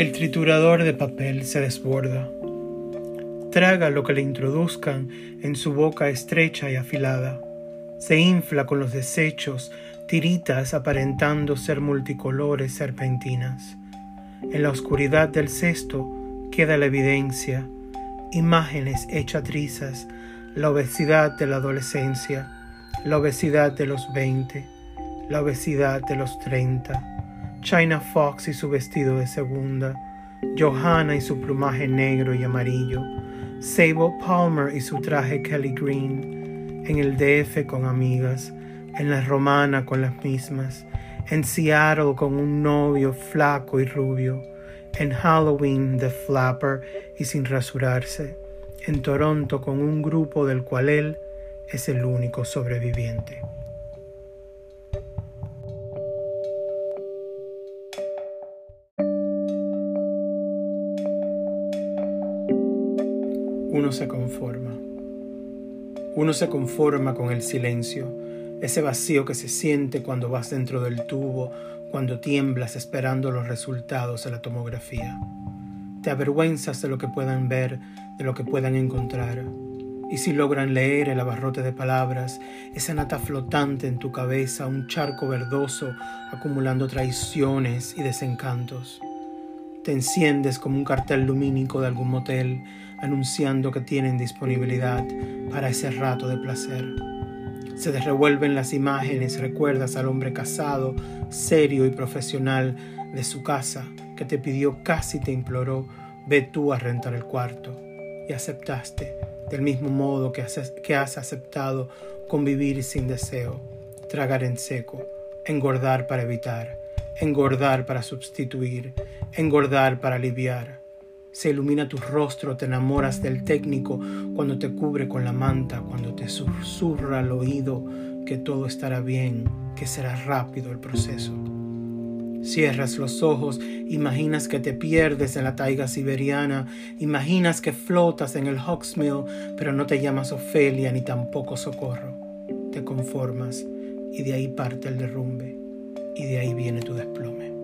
El triturador de papel se desborda. Traga lo que le introduzcan en su boca estrecha y afilada. Se infla con los desechos, tiritas aparentando ser multicolores serpentinas. En la oscuridad del cesto queda la evidencia, imágenes hechas trizas, la obesidad de la adolescencia, la obesidad de los 20, la obesidad de los 30 China Fox y su vestido de segunda, Johanna y su plumaje negro y amarillo, Sable Palmer y su traje Kelly Green, en el DF con amigas, en la Romana con las mismas, en Seattle con un novio flaco y rubio, en Halloween de flapper y sin rasurarse, en Toronto con un grupo del cual él es el único sobreviviente. Uno se conforma. Uno se conforma con el silencio, ese vacío que se siente cuando vas dentro del tubo, cuando tiemblas esperando los resultados de la tomografía. Te avergüenzas de lo que puedan ver, de lo que puedan encontrar. Y si logran leer el abarrote de palabras, esa nata flotante en tu cabeza, un charco verdoso acumulando traiciones y desencantos. Te enciendes como un cartel lumínico de algún motel anunciando que tienen disponibilidad para ese rato de placer. Se te revuelven las imágenes, recuerdas al hombre casado, serio y profesional de su casa, que te pidió, casi te imploró, ve tú a rentar el cuarto. Y aceptaste, del mismo modo que has, que has aceptado convivir sin deseo, tragar en seco, engordar para evitar, engordar para sustituir, engordar para aliviar. Se ilumina tu rostro, te enamoras del técnico cuando te cubre con la manta, cuando te susurra al oído que todo estará bien, que será rápido el proceso. Cierras los ojos, imaginas que te pierdes en la taiga siberiana, imaginas que flotas en el Hawksmill, pero no te llamas Ofelia ni tampoco Socorro. Te conformas y de ahí parte el derrumbe y de ahí viene tu desplome.